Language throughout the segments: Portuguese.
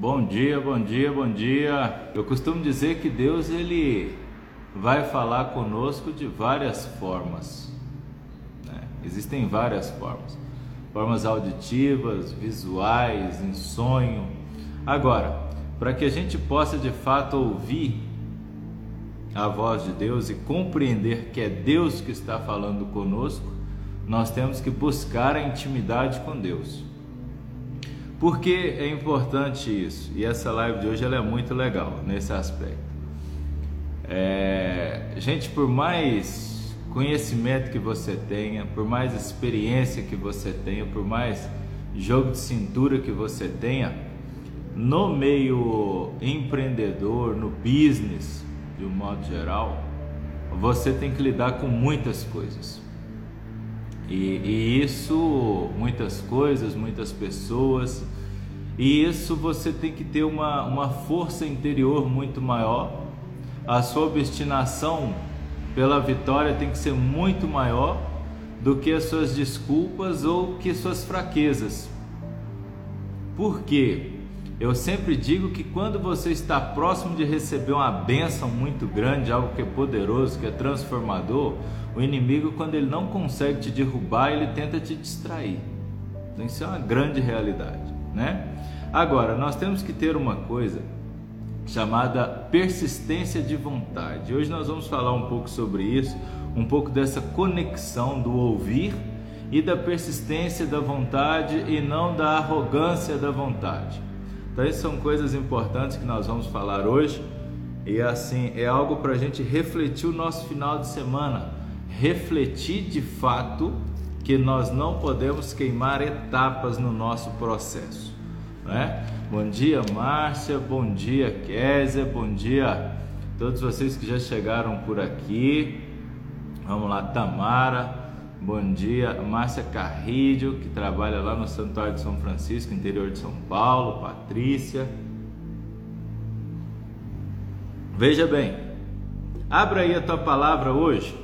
Bom dia, bom dia, bom dia. Eu costumo dizer que Deus ele vai falar conosco de várias formas. Né? Existem várias formas, formas auditivas, visuais, em sonho. Agora, para que a gente possa de fato ouvir a voz de Deus e compreender que é Deus que está falando conosco, nós temos que buscar a intimidade com Deus. Por que é importante isso? E essa live de hoje ela é muito legal nesse aspecto. É, gente, por mais conhecimento que você tenha, por mais experiência que você tenha, por mais jogo de cintura que você tenha, no meio empreendedor, no business, de um modo geral, você tem que lidar com muitas coisas. E, e, isso, muitas coisas, muitas pessoas, e isso você tem que ter uma, uma força interior muito maior. A sua obstinação pela vitória tem que ser muito maior do que as suas desculpas ou que suas fraquezas. Por quê? Eu sempre digo que quando você está próximo de receber uma benção muito grande, algo que é poderoso, que é transformador, o inimigo, quando ele não consegue te derrubar, ele tenta te distrair. Então, isso é uma grande realidade, né? Agora, nós temos que ter uma coisa chamada persistência de vontade. Hoje nós vamos falar um pouco sobre isso, um pouco dessa conexão do ouvir e da persistência da vontade e não da arrogância da vontade. Então, essas são coisas importantes que nós vamos falar hoje. E assim, é algo para a gente refletir o nosso final de semana. Refletir de fato que nós não podemos queimar etapas no nosso processo. Né? Bom dia, Márcia. Bom dia, Kézia. Bom dia todos vocês que já chegaram por aqui. Vamos lá, Tamara. Bom dia, Márcia Carrilho, que trabalha lá no Santuário de São Francisco, interior de São Paulo, Patrícia. Veja bem, abra aí a tua palavra hoje.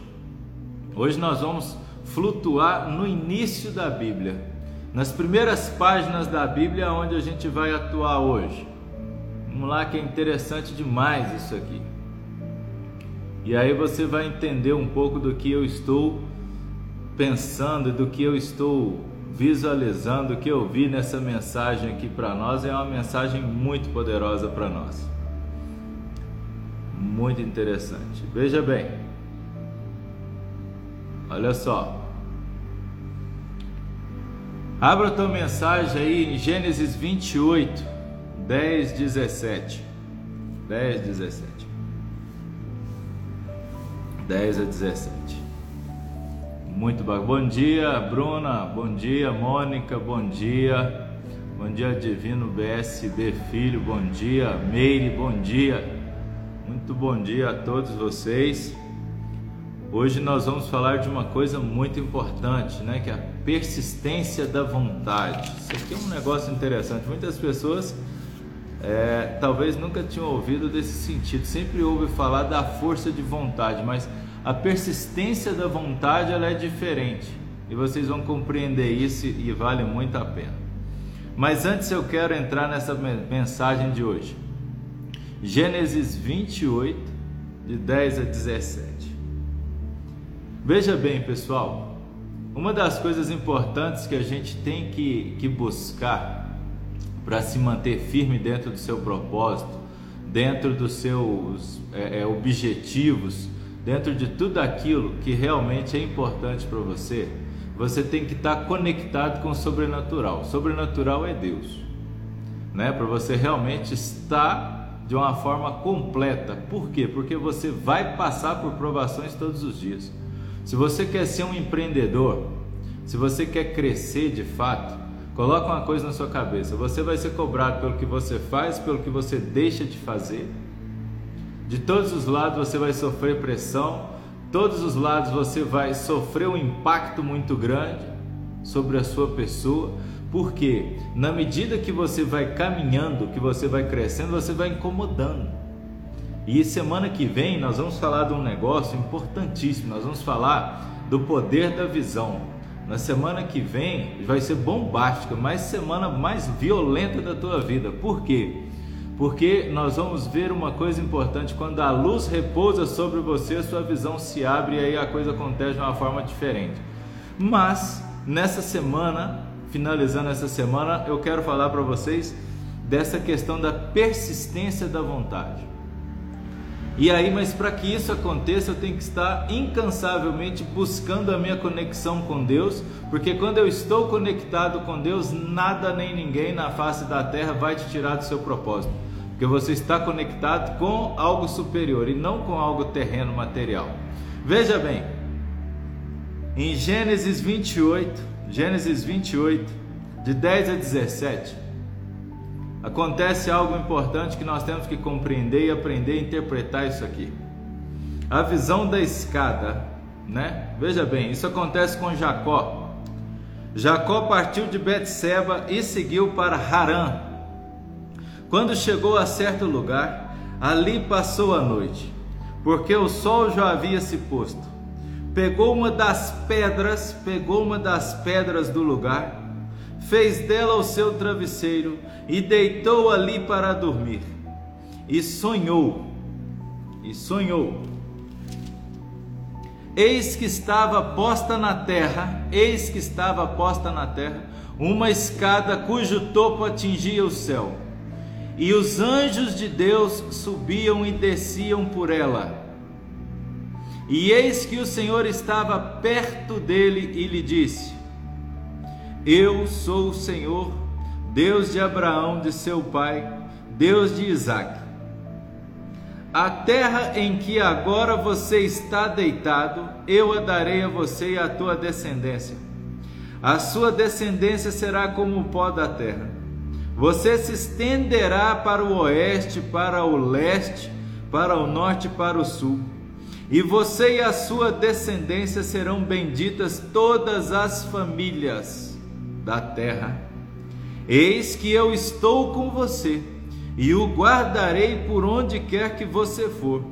Hoje nós vamos flutuar no início da Bíblia, nas primeiras páginas da Bíblia, onde a gente vai atuar hoje. Vamos lá, que é interessante demais isso aqui. E aí você vai entender um pouco do que eu estou pensando, do que eu estou visualizando, o que eu vi nessa mensagem aqui para nós é uma mensagem muito poderosa para nós. Muito interessante. Veja bem. Olha só. Abra tua mensagem aí em Gênesis 28, 10, 17. 10, 17. 10 a 17. Muito bom. Bom dia, Bruna. Bom dia, Mônica. Bom dia. Bom dia, Divino BSB Filho. Bom dia, Meire. Bom dia. Muito bom dia a todos vocês. Hoje nós vamos falar de uma coisa muito importante, né? Que é a persistência da vontade. Isso aqui é um negócio interessante. Muitas pessoas é, talvez nunca tinham ouvido desse sentido. Sempre ouve falar da força de vontade, mas a persistência da vontade ela é diferente e vocês vão compreender isso e vale muito a pena. Mas antes eu quero entrar nessa mensagem de hoje. Gênesis 28, de 10 a 17. Veja bem, pessoal, uma das coisas importantes que a gente tem que, que buscar para se manter firme dentro do seu propósito, dentro dos seus é, é, objetivos, dentro de tudo aquilo que realmente é importante para você, você tem que estar tá conectado com o sobrenatural. O sobrenatural é Deus, né? Para você realmente estar de uma forma completa. Por quê? Porque você vai passar por provações todos os dias. Se você quer ser um empreendedor, se você quer crescer de fato, coloca uma coisa na sua cabeça: você vai ser cobrado pelo que você faz, pelo que você deixa de fazer. De todos os lados você vai sofrer pressão, todos os lados você vai sofrer um impacto muito grande sobre a sua pessoa, porque na medida que você vai caminhando, que você vai crescendo, você vai incomodando. E semana que vem nós vamos falar de um negócio importantíssimo, nós vamos falar do poder da visão. Na semana que vem vai ser bombástica, mais semana mais violenta da tua vida. Por quê? Porque nós vamos ver uma coisa importante: quando a luz repousa sobre você, a sua visão se abre e aí a coisa acontece de uma forma diferente. Mas nessa semana, finalizando essa semana, eu quero falar para vocês dessa questão da persistência da vontade. E aí, mas para que isso aconteça, eu tenho que estar incansavelmente buscando a minha conexão com Deus, porque quando eu estou conectado com Deus, nada nem ninguém na face da terra vai te tirar do seu propósito, porque você está conectado com algo superior e não com algo terreno material. Veja bem, em Gênesis 28, Gênesis 28, de 10 a 17, acontece algo importante que nós temos que compreender e aprender a interpretar isso aqui. A visão da escada, né? Veja bem, isso acontece com Jacó. Jacó partiu de Betseba e seguiu para Harã. Quando chegou a certo lugar, ali passou a noite, porque o sol já havia se posto. Pegou uma das pedras, pegou uma das pedras do lugar fez dela o seu travesseiro e deitou ali para dormir. E sonhou, e sonhou. Eis que estava posta na terra, eis que estava posta na terra, uma escada cujo topo atingia o céu. E os anjos de Deus subiam e desciam por ela. E eis que o Senhor estava perto dele e lhe disse: eu sou o Senhor, Deus de Abraão, de seu pai, Deus de Isaac. A terra em que agora você está deitado, eu a darei a você e à tua descendência. A sua descendência será como o pó da terra. Você se estenderá para o oeste, para o leste, para o norte para o sul. E você e a sua descendência serão benditas todas as famílias da terra. Eis que eu estou com você e o guardarei por onde quer que você for.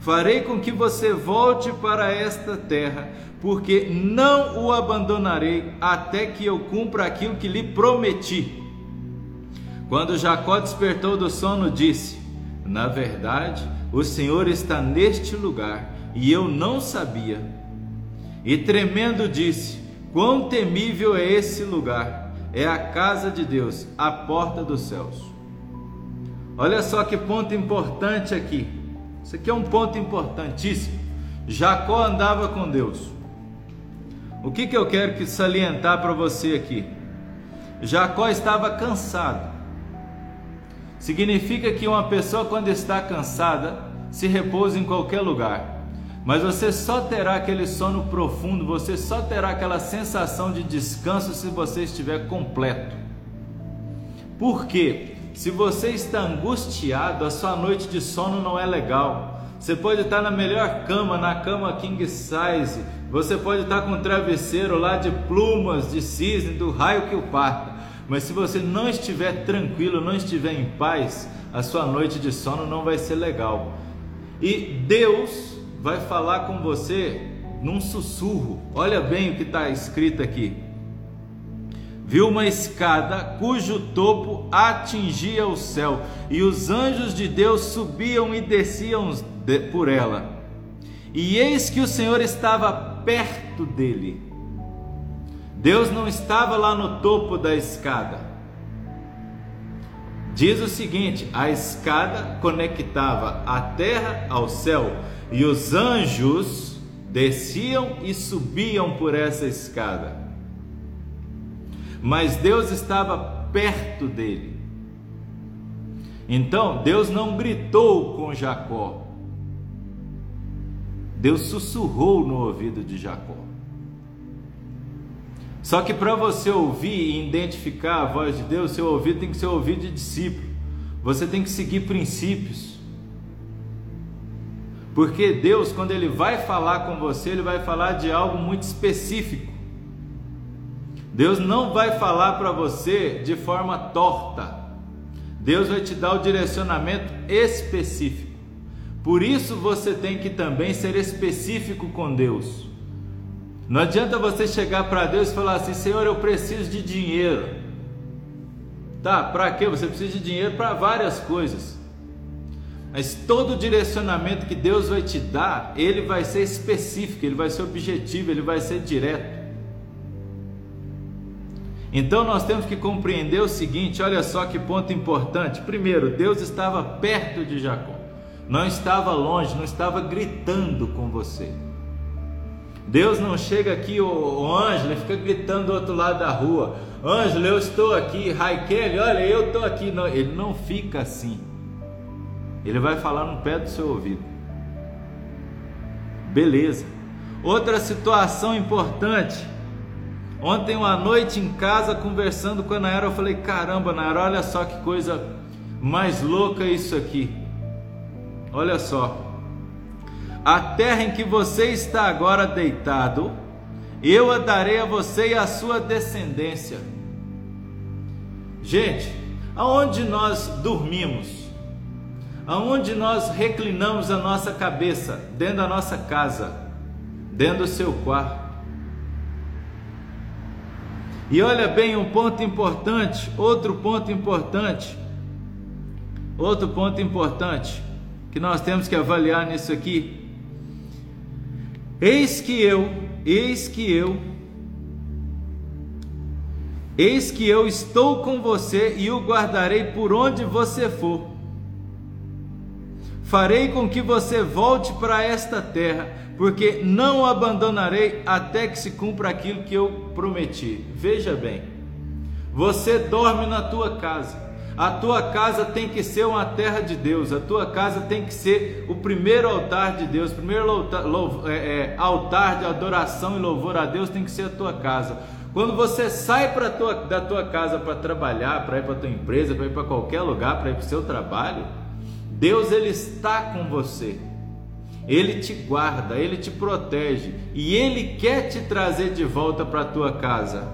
Farei com que você volte para esta terra, porque não o abandonarei até que eu cumpra aquilo que lhe prometi. Quando Jacó despertou do sono, disse: Na verdade, o Senhor está neste lugar e eu não sabia. E tremendo disse: Quão temível é esse lugar! É a casa de Deus, a porta dos céus. Olha só que ponto importante aqui. Isso aqui é um ponto importantíssimo. Jacó andava com Deus. O que, que eu quero que salientar para você aqui? Jacó estava cansado. Significa que uma pessoa, quando está cansada, se repousa em qualquer lugar. Mas você só terá aquele sono profundo, você só terá aquela sensação de descanso se você estiver completo. Por quê? Se você está angustiado, a sua noite de sono não é legal. Você pode estar na melhor cama, na cama king size. Você pode estar com um travesseiro lá de plumas, de cisne, do raio que o parta. Mas se você não estiver tranquilo, não estiver em paz, a sua noite de sono não vai ser legal. E Deus vai falar com você num sussurro. Olha bem o que está escrito aqui. Viu uma escada cujo topo atingia o céu, e os anjos de Deus subiam e desciam por ela. E eis que o Senhor estava perto dele. Deus não estava lá no topo da escada. Diz o seguinte: a escada conectava a terra ao céu e os anjos desciam e subiam por essa escada. Mas Deus estava perto dele. Então, Deus não gritou com Jacó. Deus sussurrou no ouvido de Jacó. Só que para você ouvir e identificar a voz de Deus, seu ouvido tem que ser ouvido de discípulo. Você tem que seguir princípios. Porque Deus, quando Ele vai falar com você, Ele vai falar de algo muito específico. Deus não vai falar para você de forma torta. Deus vai te dar o direcionamento específico. Por isso você tem que também ser específico com Deus. Não adianta você chegar para Deus e falar assim: Senhor, eu preciso de dinheiro. Tá, para quê? Você precisa de dinheiro para várias coisas. Mas todo direcionamento que Deus vai te dar, ele vai ser específico, ele vai ser objetivo, ele vai ser direto. Então nós temos que compreender o seguinte: olha só que ponto importante. Primeiro, Deus estava perto de Jacó, não estava longe, não estava gritando com você. Deus não chega aqui, o, o Ângelo, fica gritando do outro lado da rua: Ângelo, eu estou aqui, Raquel, olha, eu estou aqui. Não, ele não fica assim. Ele vai falar no pé do seu ouvido. Beleza. Outra situação importante Ontem uma noite em casa conversando com a Nayara, eu falei: caramba, Nayara, olha só que coisa mais louca isso aqui. Olha só. A terra em que você está agora deitado, eu a darei a você e a sua descendência. Gente, aonde nós dormimos, aonde nós reclinamos a nossa cabeça, dentro da nossa casa, dentro do seu quarto, e olha bem um ponto importante, outro ponto importante, outro ponto importante que nós temos que avaliar nisso aqui. Eis que eu, eis que eu, eis que eu estou com você e o guardarei por onde você for. Farei com que você volte para esta terra porque não abandonarei até que se cumpra aquilo que eu prometi. Veja bem, você dorme na tua casa. A tua casa tem que ser uma terra de Deus. A tua casa tem que ser o primeiro altar de Deus. O primeiro altar, é, é, altar de adoração e louvor a Deus tem que ser a tua casa. Quando você sai pra tua, da tua casa para trabalhar, para ir para tua empresa, para ir para qualquer lugar, para ir para o seu trabalho, Deus ele está com você. Ele te guarda, ele te protege e ele quer te trazer de volta para a tua casa.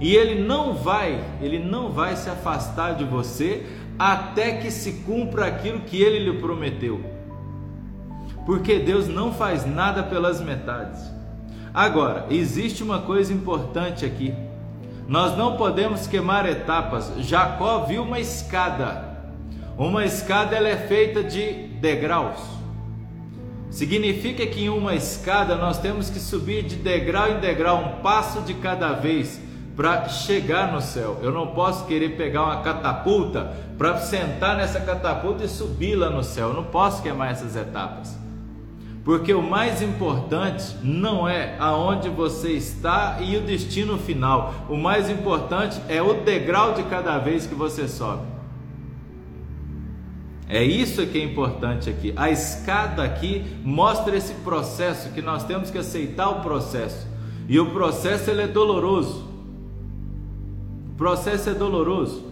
E ele não vai, ele não vai se afastar de você até que se cumpra aquilo que ele lhe prometeu. Porque Deus não faz nada pelas metades. Agora, existe uma coisa importante aqui. Nós não podemos queimar etapas. Jacó viu uma escada. Uma escada ela é feita de degraus. Significa que em uma escada nós temos que subir de degrau em degrau, um passo de cada vez, para chegar no céu. Eu não posso querer pegar uma catapulta para sentar nessa catapulta e subir lá no céu. Eu não posso queimar essas etapas. Porque o mais importante não é aonde você está e o destino final. O mais importante é o degrau de cada vez que você sobe. É isso que é importante aqui. A escada aqui mostra esse processo que nós temos que aceitar o processo. E o processo ele é doloroso. O processo é doloroso.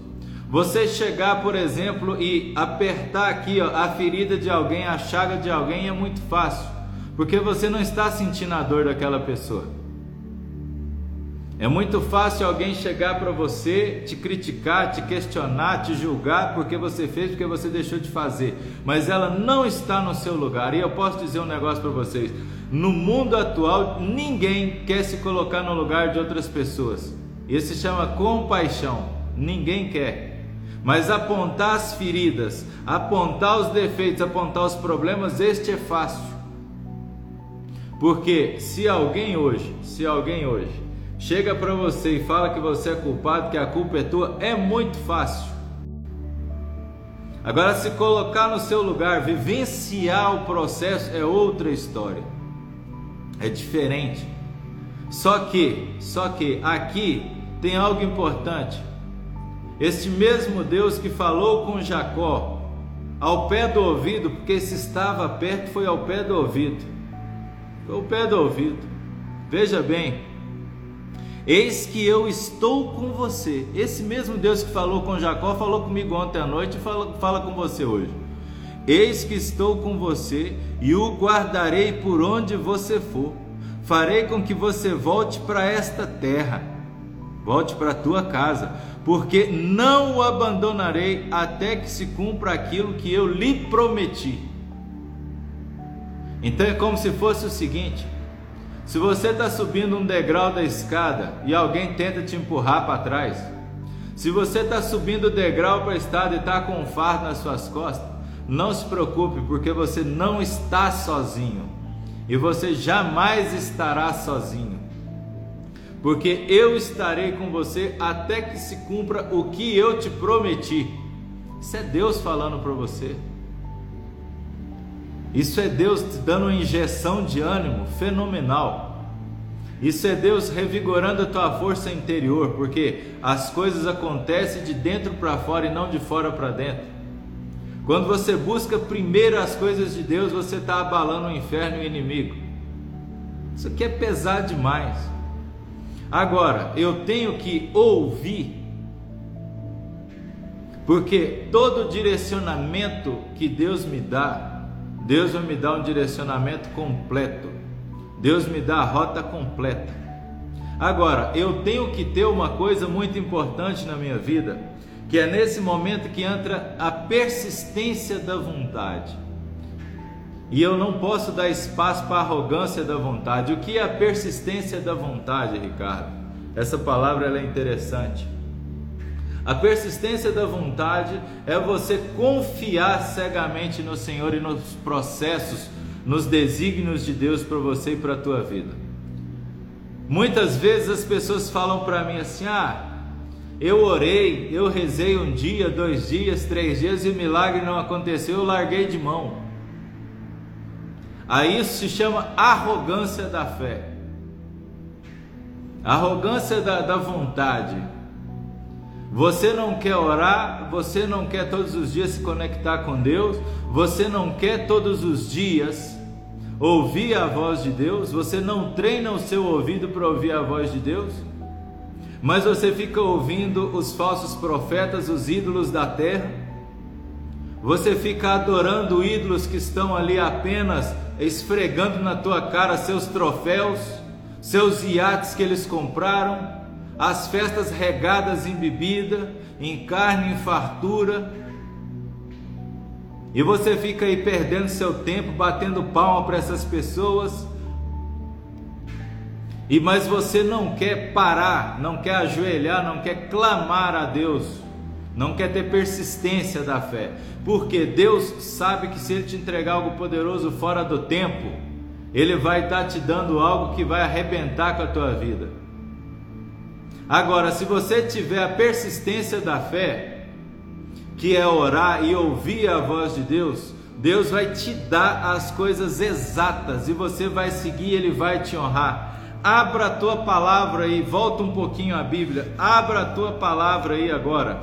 Você chegar, por exemplo, e apertar aqui ó, a ferida de alguém, a chaga de alguém é muito fácil, porque você não está sentindo a dor daquela pessoa. É muito fácil alguém chegar para você, te criticar, te questionar, te julgar porque você fez, porque você deixou de fazer, mas ela não está no seu lugar. E eu posso dizer um negócio para vocês: no mundo atual, ninguém quer se colocar no lugar de outras pessoas. Isso se chama compaixão. Ninguém quer. Mas apontar as feridas, apontar os defeitos, apontar os problemas, este é fácil. Porque se alguém hoje, se alguém hoje chega para você e fala que você é culpado, que a culpa é tua, é muito fácil. Agora, se colocar no seu lugar, vivenciar o processo é outra história. É diferente. Só que, só que aqui tem algo importante. Este mesmo Deus que falou com Jacó ao pé do ouvido, porque se estava perto foi ao pé do ouvido. Foi ao pé do ouvido. Veja bem, Eis que eu estou com você. Esse mesmo Deus que falou com Jacó falou comigo ontem à noite e fala, fala com você hoje. Eis que estou com você e o guardarei por onde você for. Farei com que você volte para esta terra, volte para a tua casa, porque não o abandonarei até que se cumpra aquilo que eu lhe prometi. Então é como se fosse o seguinte: Se você está subindo um degrau da escada e alguém tenta te empurrar para trás, se você está subindo o degrau para a escada e está com um fardo nas suas costas, não se preocupe, porque você não está sozinho e você jamais estará sozinho, porque eu estarei com você até que se cumpra o que eu te prometi. Isso é Deus falando para você. Isso é Deus te dando uma injeção de ânimo fenomenal. Isso é Deus revigorando a tua força interior, porque as coisas acontecem de dentro para fora e não de fora para dentro. Quando você busca primeiro as coisas de Deus, você está abalando o inferno e o inimigo. Isso aqui é pesado demais. Agora, eu tenho que ouvir, porque todo direcionamento que Deus me dá, Deus vai me dar um direcionamento completo. Deus me dá a rota completa. Agora, eu tenho que ter uma coisa muito importante na minha vida, que é nesse momento que entra a persistência da vontade. E eu não posso dar espaço para a arrogância da vontade. O que é a persistência da vontade, Ricardo? Essa palavra é interessante. A persistência da vontade é você confiar cegamente no Senhor e nos processos, nos desígnios de Deus para você e para a tua vida. Muitas vezes as pessoas falam para mim assim: ah, eu orei, eu rezei um dia, dois dias, três dias e o milagre não aconteceu, eu larguei de mão. Aí isso se chama arrogância da fé, arrogância da, da vontade. Você não quer orar, você não quer todos os dias se conectar com Deus, você não quer todos os dias ouvir a voz de Deus, você não treina o seu ouvido para ouvir a voz de Deus, mas você fica ouvindo os falsos profetas, os ídolos da terra, você fica adorando ídolos que estão ali apenas esfregando na tua cara seus troféus, seus iates que eles compraram as festas regadas em bebida, em carne, em fartura. E você fica aí perdendo seu tempo, batendo palma para essas pessoas. E mas você não quer parar, não quer ajoelhar, não quer clamar a Deus, não quer ter persistência da fé, porque Deus sabe que se Ele te entregar algo poderoso fora do tempo, Ele vai estar tá te dando algo que vai arrebentar com a tua vida. Agora, se você tiver a persistência da fé, que é orar e ouvir a voz de Deus, Deus vai te dar as coisas exatas e você vai seguir, Ele vai te honrar. Abra a tua palavra aí, volta um pouquinho à Bíblia, abra a tua palavra aí agora,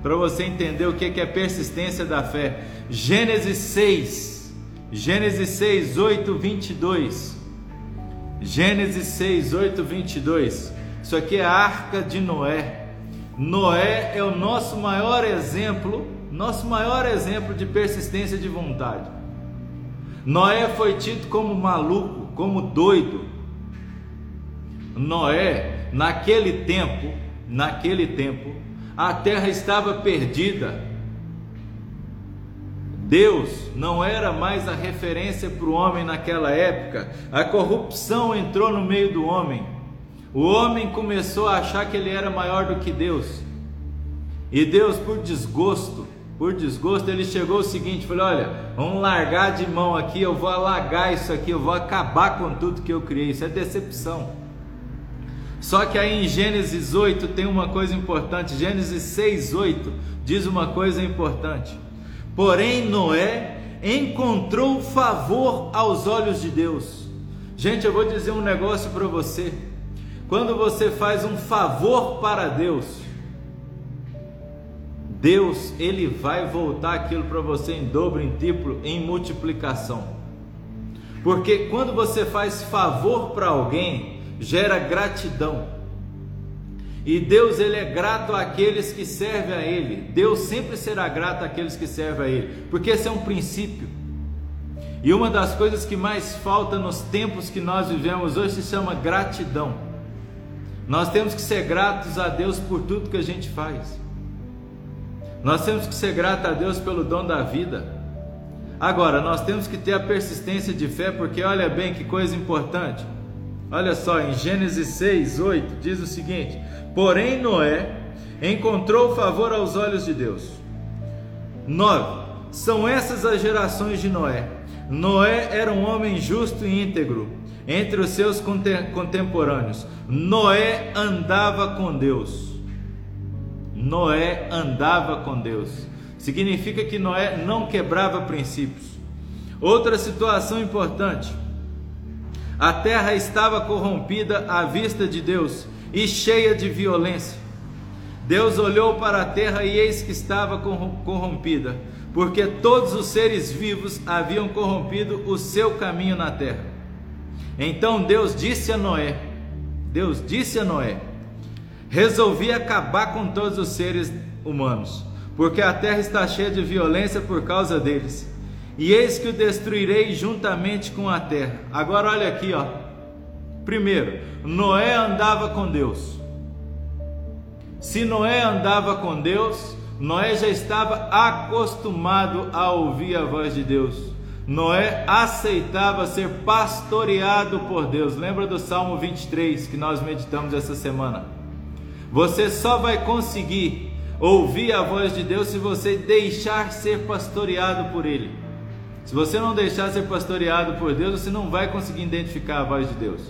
para você entender o que é persistência da fé. Gênesis 6, Gênesis 6, 8, 22. Gênesis 6, 8, 22. Isso aqui é a arca de Noé. Noé é o nosso maior exemplo, nosso maior exemplo de persistência de vontade. Noé foi tido como maluco, como doido. Noé, naquele tempo, naquele tempo, a terra estava perdida. Deus não era mais a referência para o homem naquela época. A corrupção entrou no meio do homem. O homem começou a achar que ele era maior do que Deus. E Deus, por desgosto, por desgosto, ele chegou o seguinte: falou: Olha, vamos largar de mão aqui, eu vou alagar isso aqui, eu vou acabar com tudo que eu criei. Isso é decepção. Só que aí em Gênesis 8 tem uma coisa importante. Gênesis 6, 8 diz uma coisa importante. Porém, Noé encontrou favor aos olhos de Deus. Gente, eu vou dizer um negócio para você. Quando você faz um favor para Deus, Deus ele vai voltar aquilo para você em dobro, em triplo, em multiplicação. Porque quando você faz favor para alguém, gera gratidão. E Deus ele é grato àqueles que servem a ele. Deus sempre será grato àqueles que servem a ele, porque esse é um princípio. E uma das coisas que mais falta nos tempos que nós vivemos hoje se chama gratidão. Nós temos que ser gratos a Deus por tudo que a gente faz. Nós temos que ser gratos a Deus pelo dom da vida. Agora, nós temos que ter a persistência de fé, porque olha bem que coisa importante. Olha só, em Gênesis 6, 8, diz o seguinte: Porém, Noé encontrou favor aos olhos de Deus. 9. São essas as gerações de Noé. Noé era um homem justo e íntegro entre os seus contemporâneos. Noé andava com Deus. Noé andava com Deus. Significa que Noé não quebrava princípios. Outra situação importante: a terra estava corrompida à vista de Deus e cheia de violência. Deus olhou para a terra e eis que estava corrompida, porque todos os seres vivos haviam corrompido o seu caminho na terra. Então Deus disse a Noé: Deus disse a Noé: Resolvi acabar com todos os seres humanos, porque a terra está cheia de violência por causa deles. E eis que o destruirei juntamente com a terra. Agora olha aqui, ó. Primeiro, Noé andava com Deus. Se Noé andava com Deus, Noé já estava acostumado a ouvir a voz de Deus. Noé aceitava ser pastoreado por Deus. Lembra do Salmo 23 que nós meditamos essa semana? Você só vai conseguir ouvir a voz de Deus se você deixar ser pastoreado por Ele. Se você não deixar ser pastoreado por Deus, você não vai conseguir identificar a voz de Deus.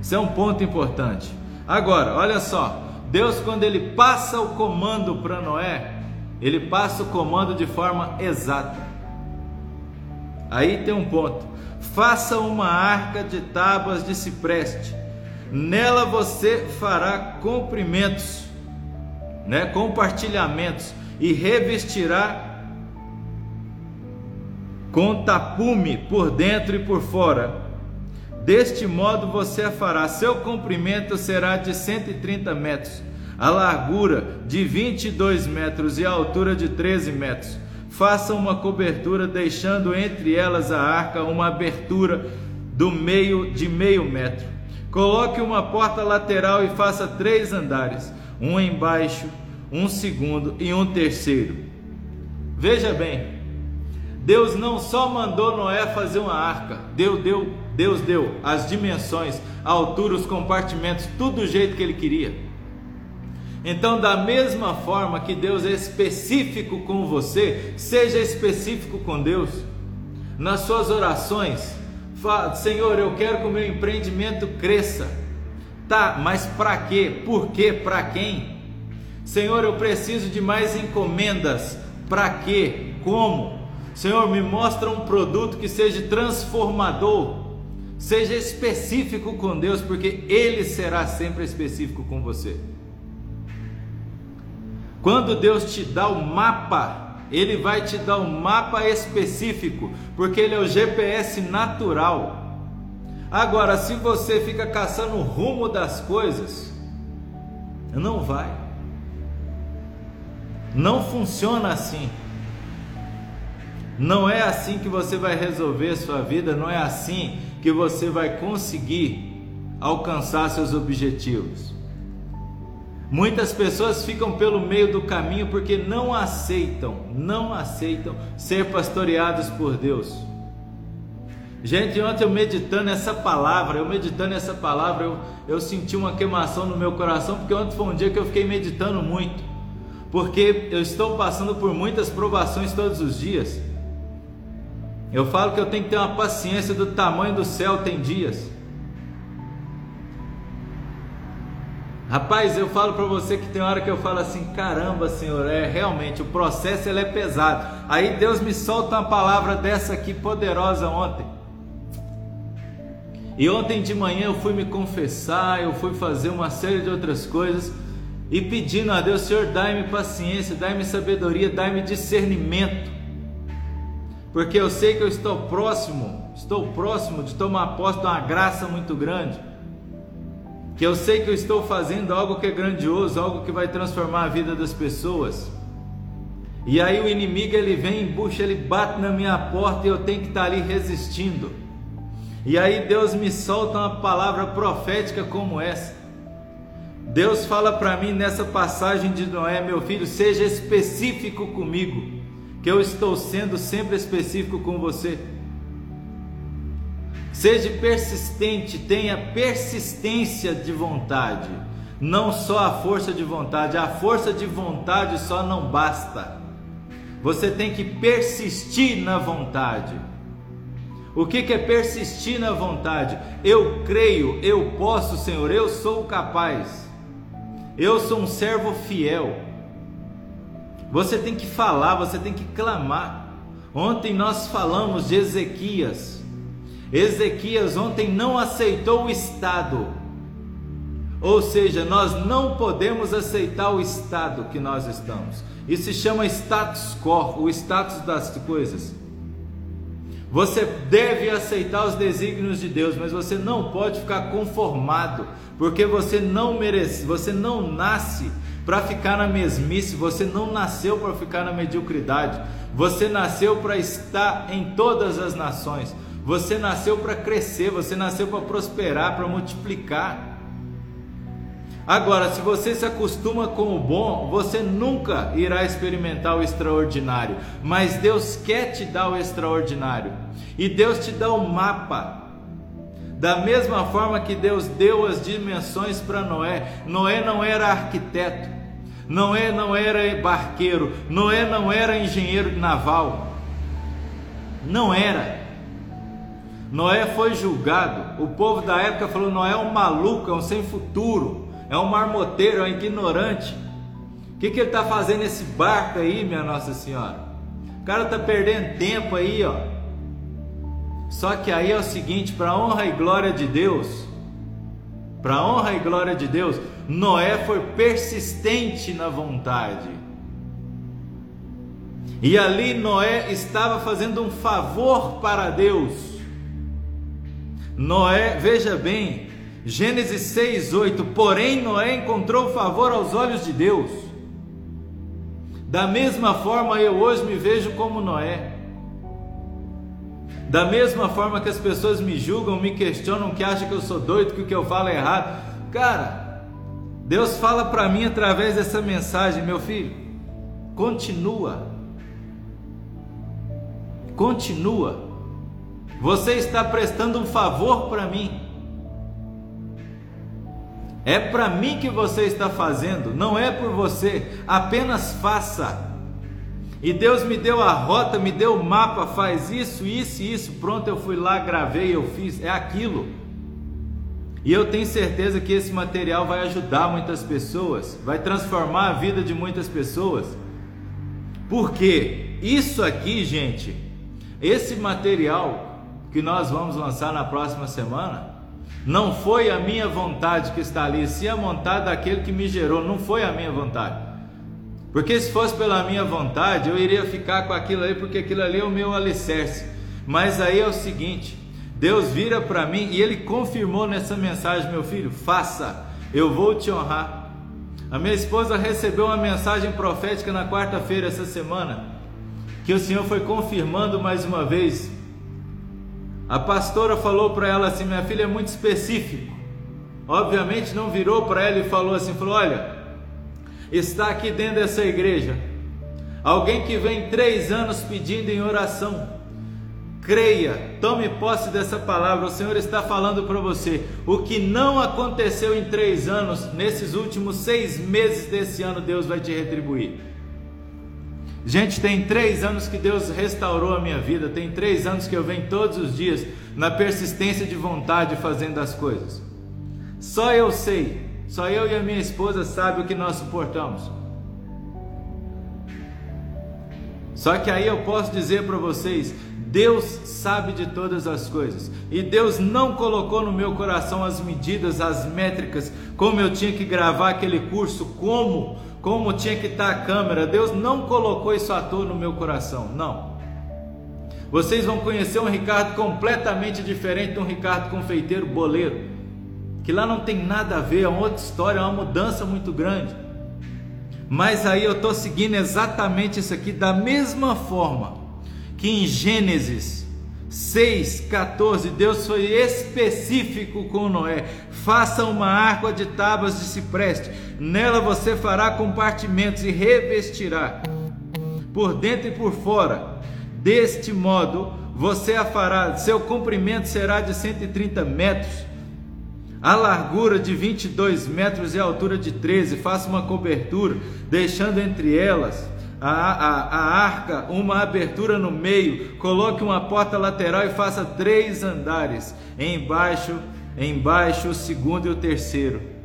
Isso é um ponto importante. Agora, olha só, Deus quando ele passa o comando para Noé, ele passa o comando de forma exata. Aí tem um ponto. Faça uma arca de tábuas de cipreste. Nela você fará comprimentos, né, compartilhamentos e revestirá com tapume por dentro e por fora. Deste modo você a fará. Seu comprimento será de 130 metros, a largura de 22 metros e a altura de 13 metros. Faça uma cobertura, deixando entre elas a arca uma abertura do meio de meio metro. Coloque uma porta lateral e faça três andares, um embaixo, um segundo e um terceiro. Veja bem, Deus não só mandou Noé fazer uma arca, Deus deu, Deus deu as dimensões, a altura, os compartimentos, tudo do jeito que ele queria. Então, da mesma forma que Deus é específico com você, seja específico com Deus. Nas suas orações, fala, Senhor, eu quero que o meu empreendimento cresça. Tá, mas para quê? Por quê? Para quem? Senhor, eu preciso de mais encomendas. Para quê? Como? Senhor, me mostra um produto que seja transformador, seja específico com Deus, porque Ele será sempre específico com você. Quando Deus te dá o mapa, Ele vai te dar um mapa específico, porque Ele é o GPS natural. Agora, se você fica caçando o rumo das coisas, não vai. Não funciona assim. Não é assim que você vai resolver sua vida, não é assim que você vai conseguir alcançar seus objetivos. Muitas pessoas ficam pelo meio do caminho porque não aceitam, não aceitam ser pastoreados por Deus. Gente, ontem eu meditando essa palavra, eu meditando essa palavra, eu, eu senti uma queimação no meu coração, porque ontem foi um dia que eu fiquei meditando muito, porque eu estou passando por muitas provações todos os dias. Eu falo que eu tenho que ter uma paciência do tamanho do céu, tem dias. Rapaz, eu falo para você que tem hora que eu falo assim, caramba, Senhor, é realmente o processo ele é pesado. Aí Deus me solta uma palavra dessa aqui poderosa ontem. E ontem de manhã eu fui me confessar, eu fui fazer uma série de outras coisas e pedindo a Deus, Senhor, dai-me paciência, dai-me sabedoria, dai-me discernimento porque eu sei que eu estou próximo, estou próximo de tomar posse de uma graça muito grande. Que eu sei que eu estou fazendo algo que é grandioso, algo que vai transformar a vida das pessoas. E aí o inimigo ele vem, embucha, ele bate na minha porta e eu tenho que estar ali resistindo. E aí Deus me solta uma palavra profética como essa. Deus fala para mim nessa passagem de Noé, meu filho, seja específico comigo que eu estou sendo sempre específico com você. Seja persistente, tenha persistência de vontade, não só a força de vontade. A força de vontade só não basta. Você tem que persistir na vontade. O que, é persistir na vontade? Eu creio, eu posso, Senhor, eu sou capaz. Eu sou um servo fiel. Você tem que falar, você tem que clamar. Ontem nós falamos de Ezequias. Ezequias ontem não aceitou o estado. Ou seja, nós não podemos aceitar o estado que nós estamos. Isso se chama status quo, o status das coisas. Você deve aceitar os desígnios de Deus, mas você não pode ficar conformado, porque você não merece, você não nasce para ficar na mesmice, você não nasceu para ficar na mediocridade. Você nasceu para estar em todas as nações. Você nasceu para crescer, você nasceu para prosperar, para multiplicar. Agora, se você se acostuma com o bom, você nunca irá experimentar o extraordinário. Mas Deus quer te dar o extraordinário. E Deus te dá o mapa. Da mesma forma que Deus deu as dimensões para Noé. Noé não era arquiteto. Noé não era barqueiro. Noé não era engenheiro naval. Não era. Noé foi julgado. O povo da época falou: Noé é um maluco, é um sem futuro, é um marmoteiro, é um ignorante. O que, que ele está fazendo nesse barco aí, minha Nossa Senhora? O cara está perdendo tempo aí, ó. Só que aí é o seguinte: para honra e glória de Deus, para honra e glória de Deus, Noé foi persistente na vontade. E ali Noé estava fazendo um favor para Deus. Noé, veja bem, Gênesis 6, 8. Porém, Noé encontrou favor aos olhos de Deus. Da mesma forma, eu hoje me vejo como Noé. Da mesma forma que as pessoas me julgam, me questionam, que acham que eu sou doido, que o que eu falo é errado. Cara, Deus fala para mim através dessa mensagem, meu filho. Continua. Continua. Você está prestando um favor para mim. É para mim que você está fazendo, não é por você. Apenas faça. E Deus me deu a rota, me deu o mapa, faz isso, isso e isso. Pronto, eu fui lá, gravei, eu fiz. É aquilo. E eu tenho certeza que esse material vai ajudar muitas pessoas, vai transformar a vida de muitas pessoas. Porque isso aqui, gente, esse material que nós vamos lançar na próxima semana, não foi a minha vontade que está ali, sim a vontade daquele que me gerou, não foi a minha vontade. Porque se fosse pela minha vontade, eu iria ficar com aquilo ali, porque aquilo ali é o meu alicerce. Mas aí é o seguinte: Deus vira para mim e ele confirmou nessa mensagem, meu filho, faça, eu vou te honrar. A minha esposa recebeu uma mensagem profética na quarta-feira essa semana, que o Senhor foi confirmando mais uma vez a pastora falou para ela assim: minha filha é muito específico. Obviamente não virou para ela e falou assim: falou, olha, está aqui dentro dessa igreja alguém que vem três anos pedindo em oração. Creia, tome posse dessa palavra. O Senhor está falando para você. O que não aconteceu em três anos, nesses últimos seis meses desse ano, Deus vai te retribuir. Gente, tem três anos que Deus restaurou a minha vida, tem três anos que eu venho todos os dias na persistência de vontade fazendo as coisas. Só eu sei, só eu e a minha esposa sabem o que nós suportamos. Só que aí eu posso dizer para vocês, Deus sabe de todas as coisas. E Deus não colocou no meu coração as medidas, as métricas, como eu tinha que gravar aquele curso, como como tinha que estar a câmera. Deus não colocou isso à toa no meu coração, não. Vocês vão conhecer um Ricardo completamente diferente de um Ricardo confeiteiro boleiro, que lá não tem nada a ver, é uma outra história, é uma mudança muito grande. Mas aí eu estou seguindo exatamente isso aqui da mesma forma que em Gênesis 6,14, Deus foi específico com Noé: faça uma arca de tábuas de cipreste, nela você fará compartimentos e revestirá, por dentro e por fora. Deste modo, você a fará, seu comprimento será de 130 metros, a largura de 22 metros e a altura de 13. Faça uma cobertura, deixando entre elas a, a, a arca uma abertura no meio. Coloque uma porta lateral e faça três andares, embaixo, embaixo o segundo e o terceiro.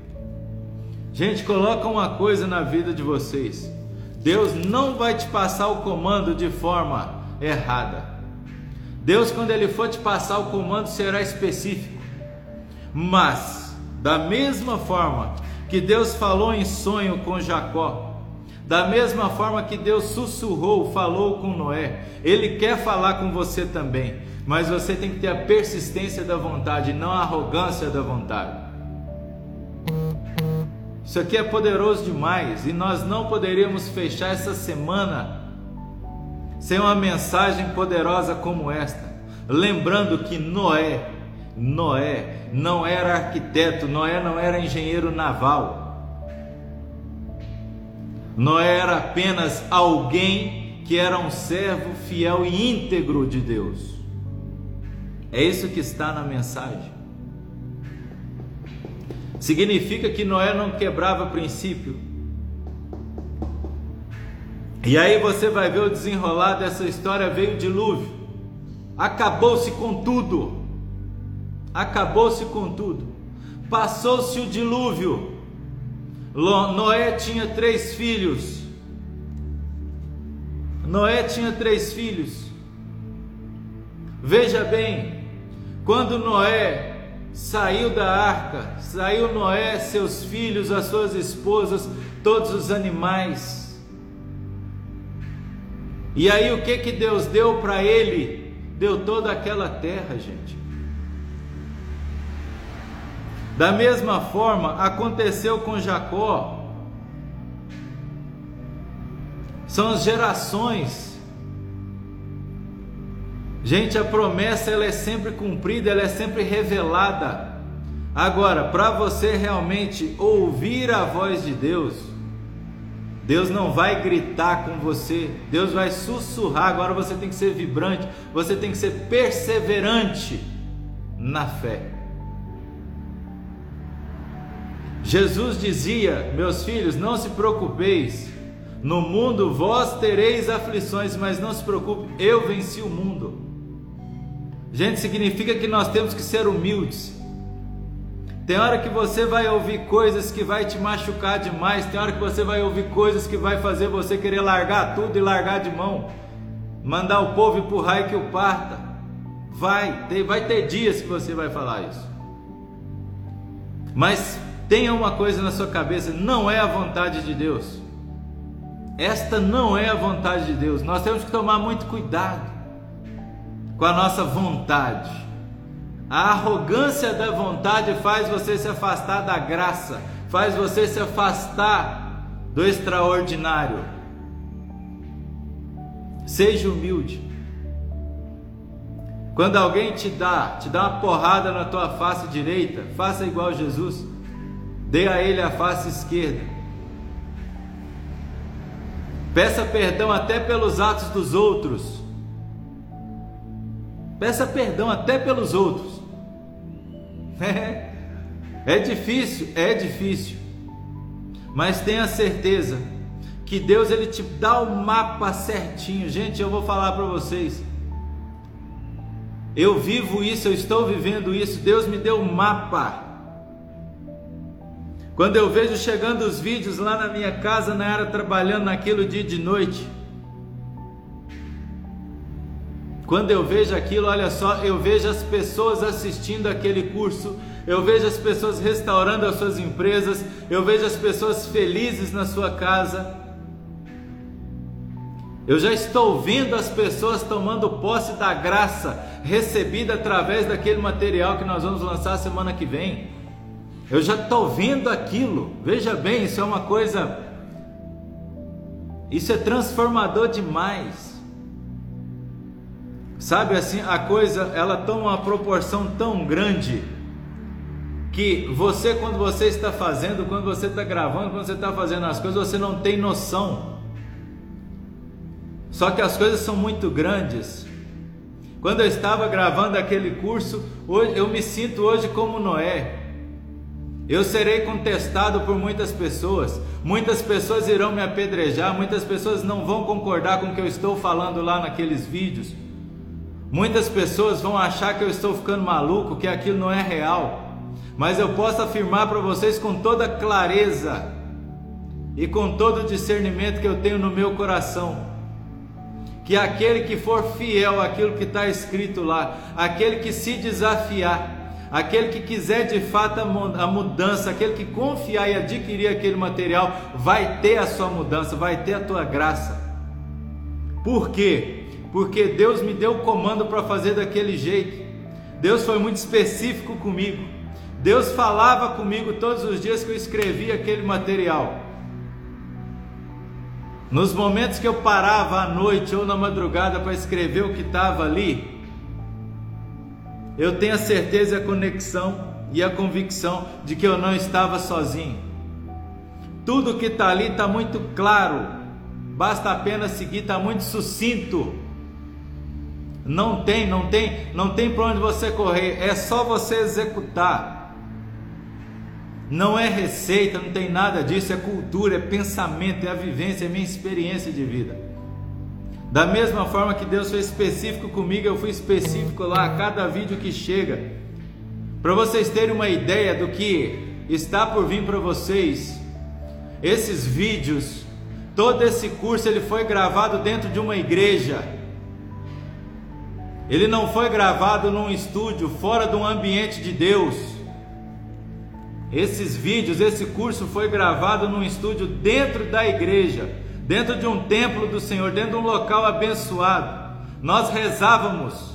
Gente, coloca uma coisa na vida de vocês. Deus não vai te passar o comando de forma errada. Deus, quando Ele for te passar o comando, será específico. Mas, da mesma forma que Deus falou em sonho com Jacó, da mesma forma que Deus sussurrou, falou com Noé, Ele quer falar com você também. Mas você tem que ter a persistência da vontade, não a arrogância da vontade. Isso aqui é poderoso demais e nós não poderíamos fechar essa semana sem uma mensagem poderosa como esta. Lembrando que Noé, Noé não era arquiteto, Noé não era engenheiro naval. Noé era apenas alguém que era um servo fiel e íntegro de Deus. É isso que está na mensagem. Significa que Noé não quebrava princípio. E aí você vai ver o desenrolar dessa história: veio o dilúvio, acabou-se com tudo, acabou-se com tudo, passou-se o dilúvio. Noé tinha três filhos. Noé tinha três filhos. Veja bem, quando Noé saiu da arca, saiu Noé, seus filhos, as suas esposas, todos os animais. E aí o que que Deus deu para ele? Deu toda aquela terra, gente. Da mesma forma aconteceu com Jacó. São as gerações Gente, a promessa ela é sempre cumprida, ela é sempre revelada. Agora, para você realmente ouvir a voz de Deus, Deus não vai gritar com você, Deus vai sussurrar. Agora você tem que ser vibrante, você tem que ser perseverante na fé. Jesus dizia: Meus filhos, não se preocupeis. No mundo vós tereis aflições, mas não se preocupe, eu venci o mundo. Gente, significa que nós temos que ser humildes. Tem hora que você vai ouvir coisas que vai te machucar demais, tem hora que você vai ouvir coisas que vai fazer você querer largar tudo e largar de mão. Mandar o povo empurrar e que o parta. Vai, tem, vai ter dias que você vai falar isso. Mas tenha uma coisa na sua cabeça, não é a vontade de Deus. Esta não é a vontade de Deus. Nós temos que tomar muito cuidado com a nossa vontade. A arrogância da vontade faz você se afastar da graça, faz você se afastar do extraordinário. Seja humilde. Quando alguém te dá, te dá uma porrada na tua face direita, faça igual Jesus. Dê a ele a face esquerda. Peça perdão até pelos atos dos outros. Peça perdão até pelos outros. É, é difícil, é difícil. Mas tenha certeza que Deus ele te dá o mapa certinho. Gente, eu vou falar para vocês. Eu vivo isso, eu estou vivendo isso. Deus me deu o mapa. Quando eu vejo chegando os vídeos lá na minha casa, na era trabalhando naquilo dia de noite, Quando eu vejo aquilo, olha só, eu vejo as pessoas assistindo aquele curso, eu vejo as pessoas restaurando as suas empresas, eu vejo as pessoas felizes na sua casa. Eu já estou vendo as pessoas tomando posse da graça recebida através daquele material que nós vamos lançar semana que vem. Eu já estou vendo aquilo. Veja bem, isso é uma coisa. Isso é transformador demais. Sabe assim, a coisa ela toma uma proporção tão grande que você quando você está fazendo, quando você está gravando, quando você está fazendo as coisas, você não tem noção. Só que as coisas são muito grandes Quando eu estava gravando aquele curso, eu me sinto hoje como Noé. Eu serei contestado por muitas pessoas, muitas pessoas irão me apedrejar, muitas pessoas não vão concordar com o que eu estou falando lá naqueles vídeos. Muitas pessoas vão achar que eu estou ficando maluco, que aquilo não é real. Mas eu posso afirmar para vocês com toda clareza e com todo o discernimento que eu tenho no meu coração, que aquele que for fiel àquilo que está escrito lá, aquele que se desafiar, aquele que quiser de fato a mudança, aquele que confiar e adquirir aquele material, vai ter a sua mudança, vai ter a tua graça. Por quê? Porque Deus me deu o comando para fazer daquele jeito. Deus foi muito específico comigo. Deus falava comigo todos os dias que eu escrevia aquele material. Nos momentos que eu parava à noite ou na madrugada para escrever o que estava ali, eu tenho a certeza, a conexão e a convicção de que eu não estava sozinho. Tudo que está ali está muito claro, basta apenas seguir, está muito sucinto. Não tem, não tem, não tem para onde você correr, é só você executar. Não é receita, não tem nada disso, é cultura, é pensamento, é a vivência, é minha experiência de vida. Da mesma forma que Deus foi específico comigo, eu fui específico lá a cada vídeo que chega. Para vocês terem uma ideia do que está por vir para vocês, esses vídeos, todo esse curso ele foi gravado dentro de uma igreja. Ele não foi gravado num estúdio fora de um ambiente de Deus. Esses vídeos, esse curso foi gravado num estúdio dentro da igreja, dentro de um templo do Senhor, dentro de um local abençoado. Nós rezávamos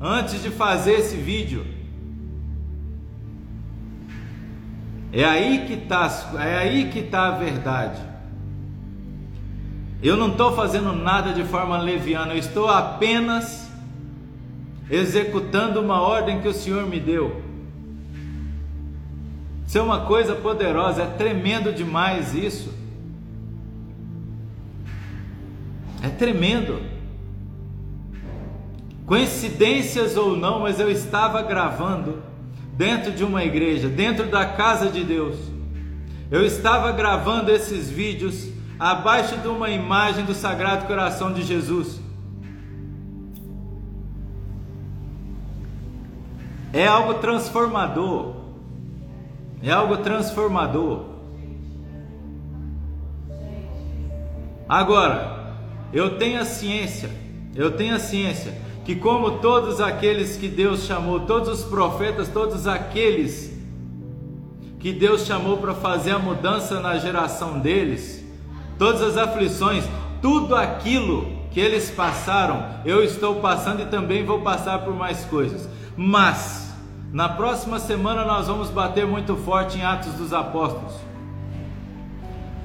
antes de fazer esse vídeo. É aí que está, é aí que está a verdade. Eu não estou fazendo nada de forma leviana, eu estou apenas executando uma ordem que o Senhor me deu. Isso é uma coisa poderosa, é tremendo demais isso. É tremendo. Coincidências ou não, mas eu estava gravando dentro de uma igreja, dentro da casa de Deus. Eu estava gravando esses vídeos abaixo de uma imagem do Sagrado Coração de Jesus. É algo transformador é algo transformador. Agora, eu tenho a ciência, eu tenho a ciência que como todos aqueles que Deus chamou, todos os profetas, todos aqueles que Deus chamou para fazer a mudança na geração deles, todas as aflições, tudo aquilo que eles passaram, eu estou passando e também vou passar por mais coisas. Mas na próxima semana nós vamos bater muito forte em Atos dos Apóstolos.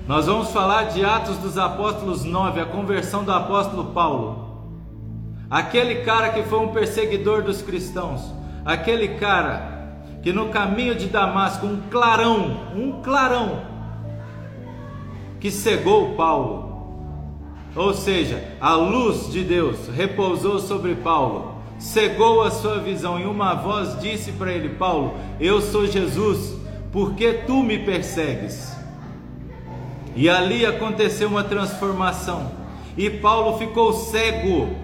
Nós vamos falar de Atos dos Apóstolos 9, a conversão do apóstolo Paulo. Aquele cara que foi um perseguidor dos cristãos, aquele cara que no caminho de Damasco, um clarão, um clarão que cegou Paulo. Ou seja, a luz de Deus repousou sobre Paulo cegou a sua visão e uma voz disse para ele: Paulo, eu sou Jesus, por que tu me persegues? E ali aconteceu uma transformação, e Paulo ficou cego.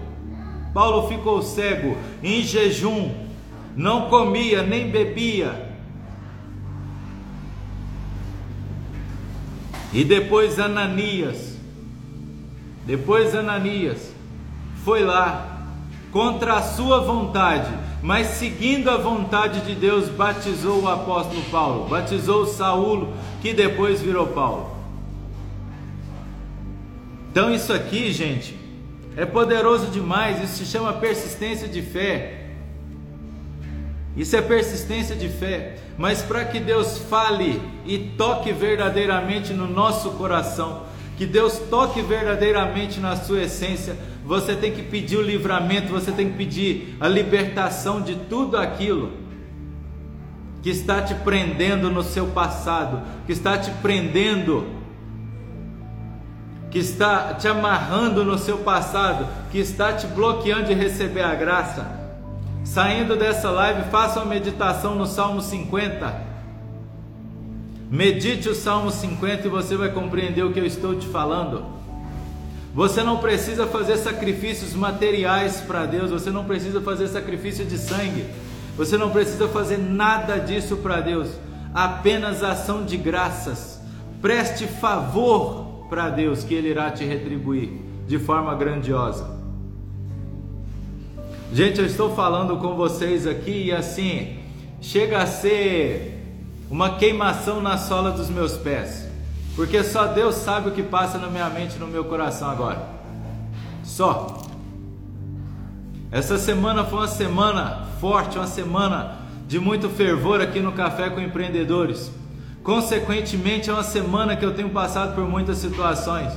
Paulo ficou cego em jejum, não comia nem bebia. E depois Ananias, depois Ananias foi lá contra a sua vontade, mas seguindo a vontade de Deus, batizou o apóstolo Paulo, batizou Saulo, que depois virou Paulo. Então isso aqui, gente, é poderoso demais, isso se chama persistência de fé. Isso é persistência de fé, mas para que Deus fale e toque verdadeiramente no nosso coração, que Deus toque verdadeiramente na sua essência, você tem que pedir o livramento, você tem que pedir a libertação de tudo aquilo que está te prendendo no seu passado, que está te prendendo que está te amarrando no seu passado, que está te bloqueando de receber a graça. Saindo dessa live, faça uma meditação no Salmo 50. Medite o Salmo 50 e você vai compreender o que eu estou te falando. Você não precisa fazer sacrifícios materiais para Deus, você não precisa fazer sacrifício de sangue, você não precisa fazer nada disso para Deus, apenas ação de graças. Preste favor para Deus que Ele irá te retribuir de forma grandiosa. Gente, eu estou falando com vocês aqui e assim, chega a ser uma queimação na sola dos meus pés, porque só Deus sabe o que passa na minha mente e no meu coração agora. Só. Essa semana foi uma semana forte, uma semana de muito fervor aqui no Café com Empreendedores. Consequentemente, é uma semana que eu tenho passado por muitas situações.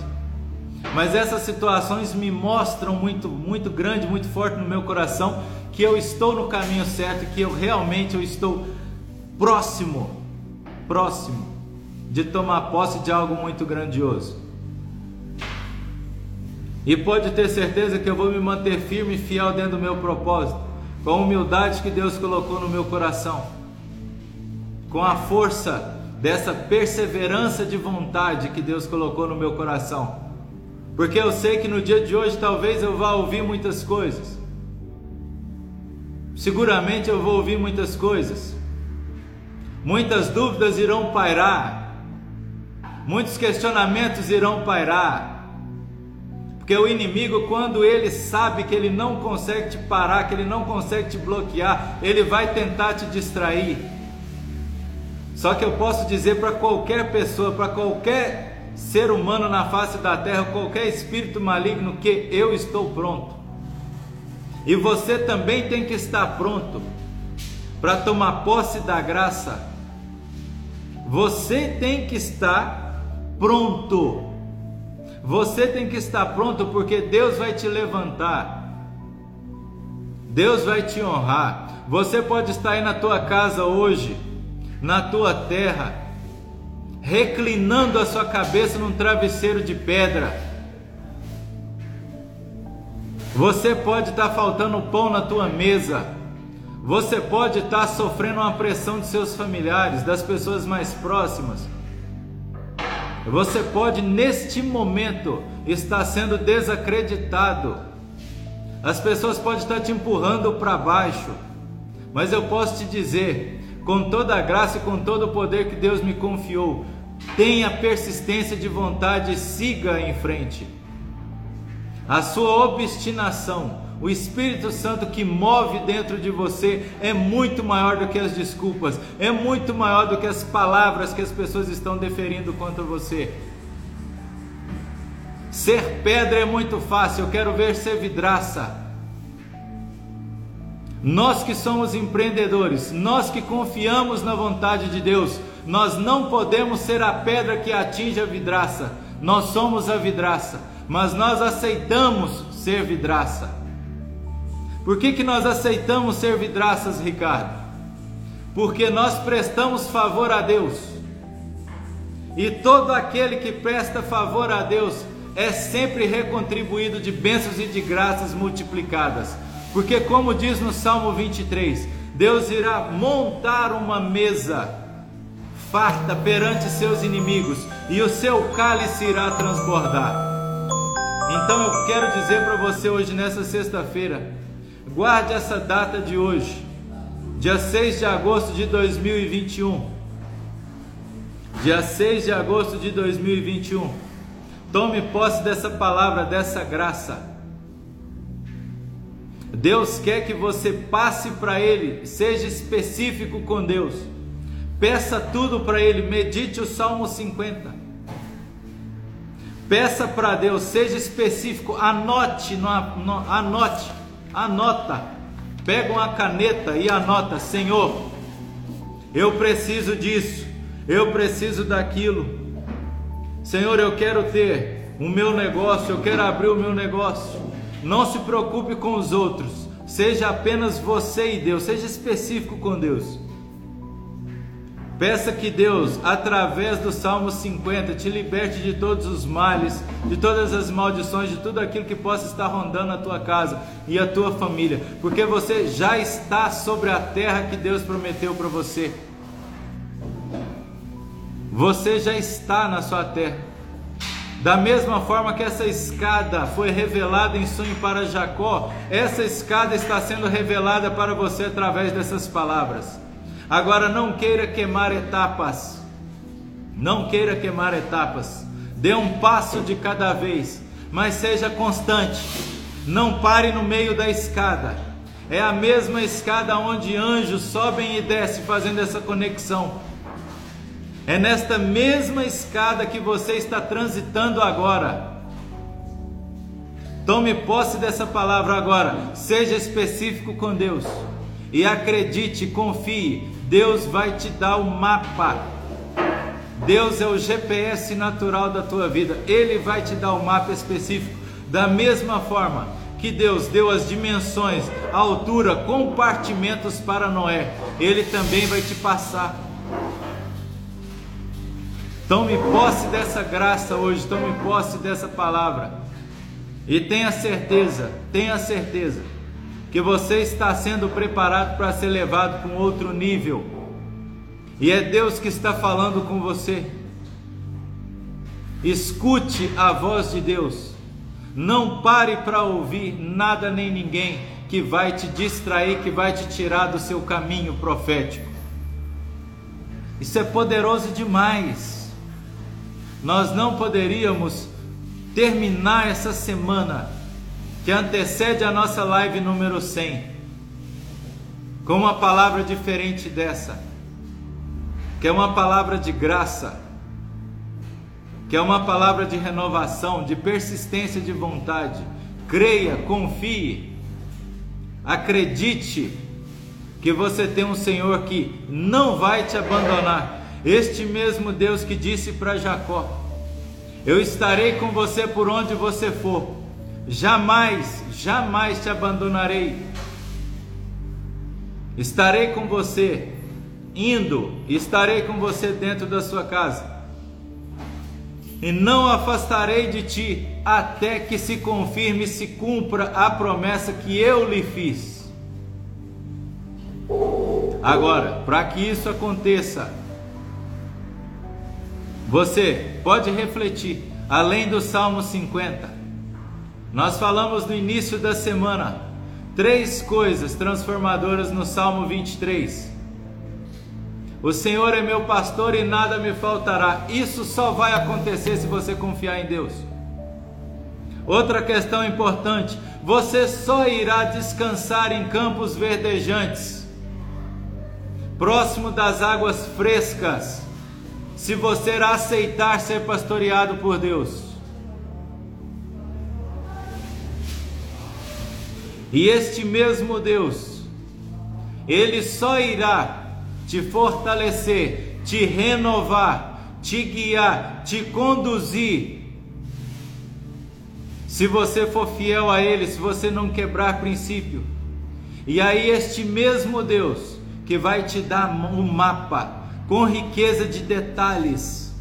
Mas essas situações me mostram muito, muito grande, muito forte no meu coração que eu estou no caminho certo, que eu realmente eu estou próximo, próximo de tomar posse de algo muito grandioso. E pode ter certeza que eu vou me manter firme e fiel dentro do meu propósito, com a humildade que Deus colocou no meu coração, com a força dessa perseverança de vontade que Deus colocou no meu coração. Porque eu sei que no dia de hoje talvez eu vá ouvir muitas coisas. Seguramente eu vou ouvir muitas coisas. Muitas dúvidas irão pairar. Muitos questionamentos irão pairar. Porque o inimigo, quando ele sabe que ele não consegue te parar, que ele não consegue te bloquear, ele vai tentar te distrair. Só que eu posso dizer para qualquer pessoa, para qualquer ser humano na face da terra, qualquer espírito maligno, que eu estou pronto. E você também tem que estar pronto para tomar posse da graça. Você tem que estar pronto. Você tem que estar pronto porque Deus vai te levantar. Deus vai te honrar. Você pode estar aí na tua casa hoje, na tua terra, reclinando a sua cabeça num travesseiro de pedra. Você pode estar faltando pão na tua mesa. Você pode estar sofrendo uma pressão de seus familiares, das pessoas mais próximas. Você pode neste momento estar sendo desacreditado. As pessoas podem estar te empurrando para baixo. Mas eu posso te dizer, com toda a graça e com todo o poder que Deus me confiou, Tenha persistência de vontade e siga em frente. A sua obstinação, o Espírito Santo que move dentro de você é muito maior do que as desculpas, é muito maior do que as palavras que as pessoas estão deferindo contra você. Ser pedra é muito fácil, eu quero ver ser vidraça. Nós que somos empreendedores, nós que confiamos na vontade de Deus, nós não podemos ser a pedra que atinge a vidraça. Nós somos a vidraça, mas nós aceitamos ser vidraça. Por que, que nós aceitamos ser vidraças, Ricardo? Porque nós prestamos favor a Deus. E todo aquele que presta favor a Deus é sempre recontribuído de bênçãos e de graças multiplicadas. Porque, como diz no Salmo 23, Deus irá montar uma mesa farta perante seus inimigos, e o seu cálice irá transbordar. Então eu quero dizer para você hoje, nessa sexta-feira, guarde essa data de hoje, dia 6 de agosto de 2021. Dia 6 de agosto de 2021. Tome posse dessa palavra, dessa graça. Deus quer que você passe para Ele, seja específico com Deus. Peça tudo para Ele, medite o Salmo 50. Peça para Deus, seja específico, anote, no, no, anote, anota. Pega uma caneta e anota, Senhor, eu preciso disso, eu preciso daquilo. Senhor, eu quero ter o meu negócio, eu quero abrir o meu negócio. Não se preocupe com os outros, seja apenas você e Deus, seja específico com Deus. Peça que Deus, através do Salmo 50, te liberte de todos os males, de todas as maldições, de tudo aquilo que possa estar rondando a tua casa e a tua família, porque você já está sobre a terra que Deus prometeu para você. Você já está na sua terra. Da mesma forma que essa escada foi revelada em sonho para Jacó, essa escada está sendo revelada para você através dessas palavras. Agora não queira queimar etapas. Não queira queimar etapas. Dê um passo de cada vez, mas seja constante. Não pare no meio da escada. É a mesma escada onde anjos sobem e descem fazendo essa conexão. É nesta mesma escada que você está transitando agora. Tome posse dessa palavra agora. Seja específico com Deus. E acredite, confie, Deus vai te dar o mapa. Deus é o GPS natural da tua vida. Ele vai te dar o mapa específico. Da mesma forma que Deus deu as dimensões, a altura, compartimentos para Noé, Ele também vai te passar. Tome posse dessa graça hoje, tome posse dessa palavra. E tenha certeza, tenha certeza que você está sendo preparado para ser levado para um outro nível. E é Deus que está falando com você. Escute a voz de Deus. Não pare para ouvir nada nem ninguém que vai te distrair, que vai te tirar do seu caminho profético. Isso é poderoso demais. Nós não poderíamos terminar essa semana que antecede a nossa live número 100, com uma palavra diferente dessa, que é uma palavra de graça, que é uma palavra de renovação, de persistência de vontade. Creia, confie, acredite que você tem um Senhor que não vai te abandonar. Este mesmo Deus que disse para Jacó: Eu estarei com você por onde você for jamais, jamais te abandonarei. Estarei com você, indo, estarei com você dentro da sua casa. E não afastarei de ti até que se confirme e se cumpra a promessa que eu lhe fiz. Agora, para que isso aconteça, você pode refletir, além do Salmo 50, nós falamos no início da semana três coisas transformadoras no Salmo 23. O Senhor é meu pastor e nada me faltará. Isso só vai acontecer se você confiar em Deus. Outra questão importante: você só irá descansar em campos verdejantes, próximo das águas frescas, se você aceitar ser pastoreado por Deus. E este mesmo Deus, ele só irá te fortalecer, te renovar, te guiar, te conduzir. Se você for fiel a Ele, se você não quebrar princípio. E aí, este mesmo Deus que vai te dar um mapa com riqueza de detalhes,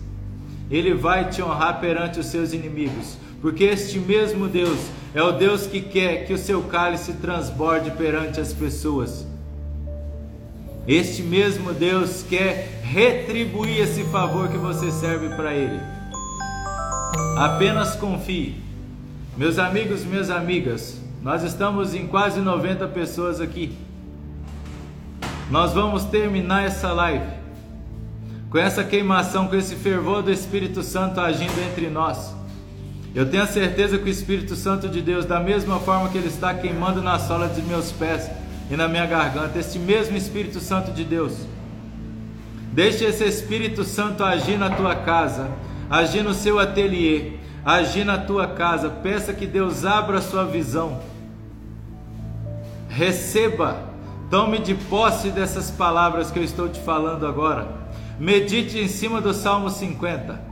Ele vai te honrar perante os seus inimigos, porque este mesmo Deus é o Deus que quer que o seu cálice transborde perante as pessoas. Este mesmo Deus quer retribuir esse favor que você serve para Ele. Apenas confie. Meus amigos, minhas amigas, nós estamos em quase 90 pessoas aqui. Nós vamos terminar essa live com essa queimação, com esse fervor do Espírito Santo agindo entre nós. Eu tenho a certeza que o Espírito Santo de Deus, da mesma forma que ele está queimando na sola de meus pés e na minha garganta, este mesmo Espírito Santo de Deus, deixe esse Espírito Santo agir na tua casa, agir no seu ateliê, agir na tua casa. Peça que Deus abra a sua visão. Receba, tome de posse dessas palavras que eu estou te falando agora. Medite em cima do Salmo 50.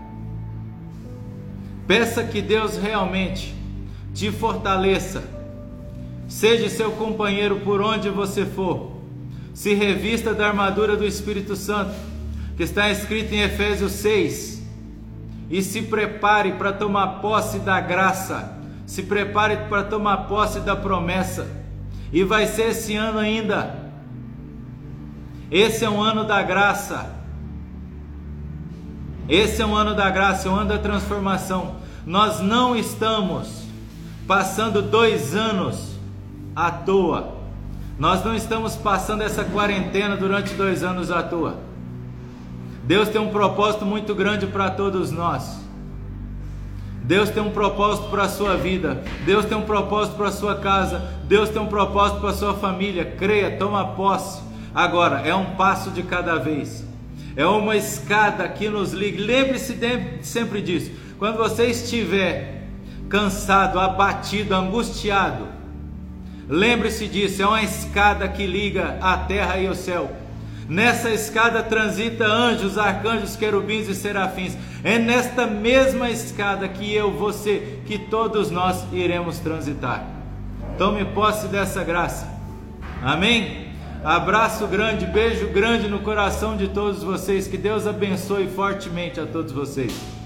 Peça que Deus realmente te fortaleça. Seja seu companheiro por onde você for. Se revista da armadura do Espírito Santo. que está escrito em Efésios 6. E se prepare para tomar posse da graça, se prepare para tomar posse da promessa. E vai ser esse ano ainda. Esse é um ano da graça. Esse é um ano da graça, é um ano da transformação. Nós não estamos passando dois anos à toa. Nós não estamos passando essa quarentena durante dois anos à toa. Deus tem um propósito muito grande para todos nós. Deus tem um propósito para a sua vida. Deus tem um propósito para a sua casa. Deus tem um propósito para a sua família. Creia, toma posse. Agora, é um passo de cada vez. É uma escada que nos liga. Lembre-se sempre disso. Quando você estiver cansado, abatido, angustiado, lembre-se disso. É uma escada que liga a terra e o céu. Nessa escada transita anjos, arcanjos, querubins e serafins. É nesta mesma escada que eu, você, que todos nós iremos transitar. Tome posse dessa graça. Amém? Abraço grande, beijo grande no coração de todos vocês. Que Deus abençoe fortemente a todos vocês.